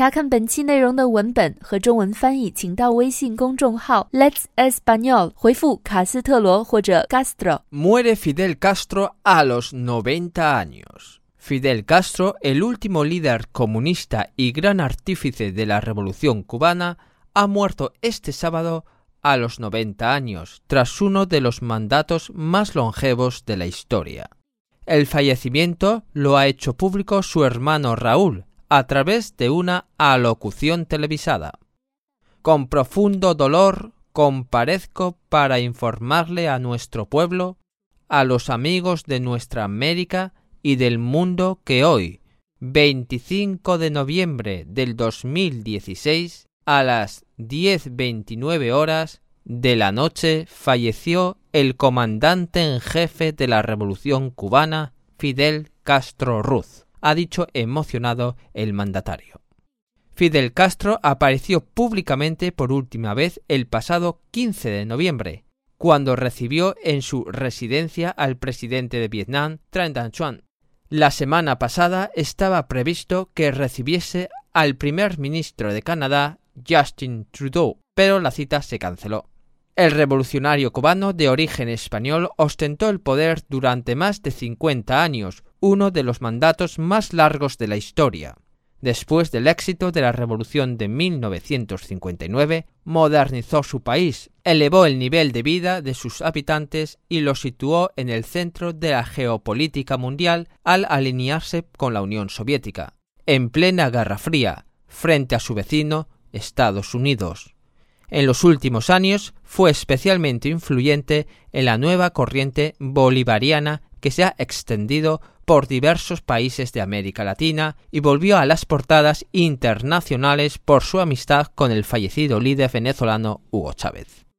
查看本期内容的文本和中文翻译，请到微信公众号 Let's Español 回复卡斯特罗或者 Castro。 Muere Fidel Castro a los 90 años. Fidel Castro, el último líder comunista y gran artífice de la revolución cubana, ha muerto este sábado a los 90 años, tras uno de los mandatos más longevos de la historia. El fallecimiento lo ha hecho público su hermano Raúl, a través de una alocución televisada. Con profundo dolor comparezco para informarle a nuestro pueblo, a los amigos de nuestra América y del mundo que hoy, 25 de noviembre del 2016, a las 10.29 horas de la noche falleció el comandante en jefe de la Revolución cubana, Fidel Castro Ruz, ha dicho emocionado el mandatario. Fidel Castro apareció públicamente por última vez el pasado 15 de noviembre, cuando recibió en su residencia al presidente de Vietnam, Tran Dai Quang. La semana pasada estaba previsto que recibiese al primer ministro de Canadá, Justin Trudeau, pero la cita se canceló. El revolucionario cubano de origen español ostentó el poder durante más de 50 años, uno de los mandatos más largos de la historia. Después del éxito de la Revolución de 1959, modernizó su país, elevó el nivel de vida de sus habitantes y lo situó en el centro de la geopolítica mundial al alinearse con la Unión Soviética, en plena Guerra Fría, frente a su vecino Estados Unidos. En los últimos años fue especialmente influyente en la nueva corriente bolivariana que se ha extendido por diversos países de América Latina y volvió a las portadas internacionales por su amistad con el fallecido líder venezolano Hugo Chávez.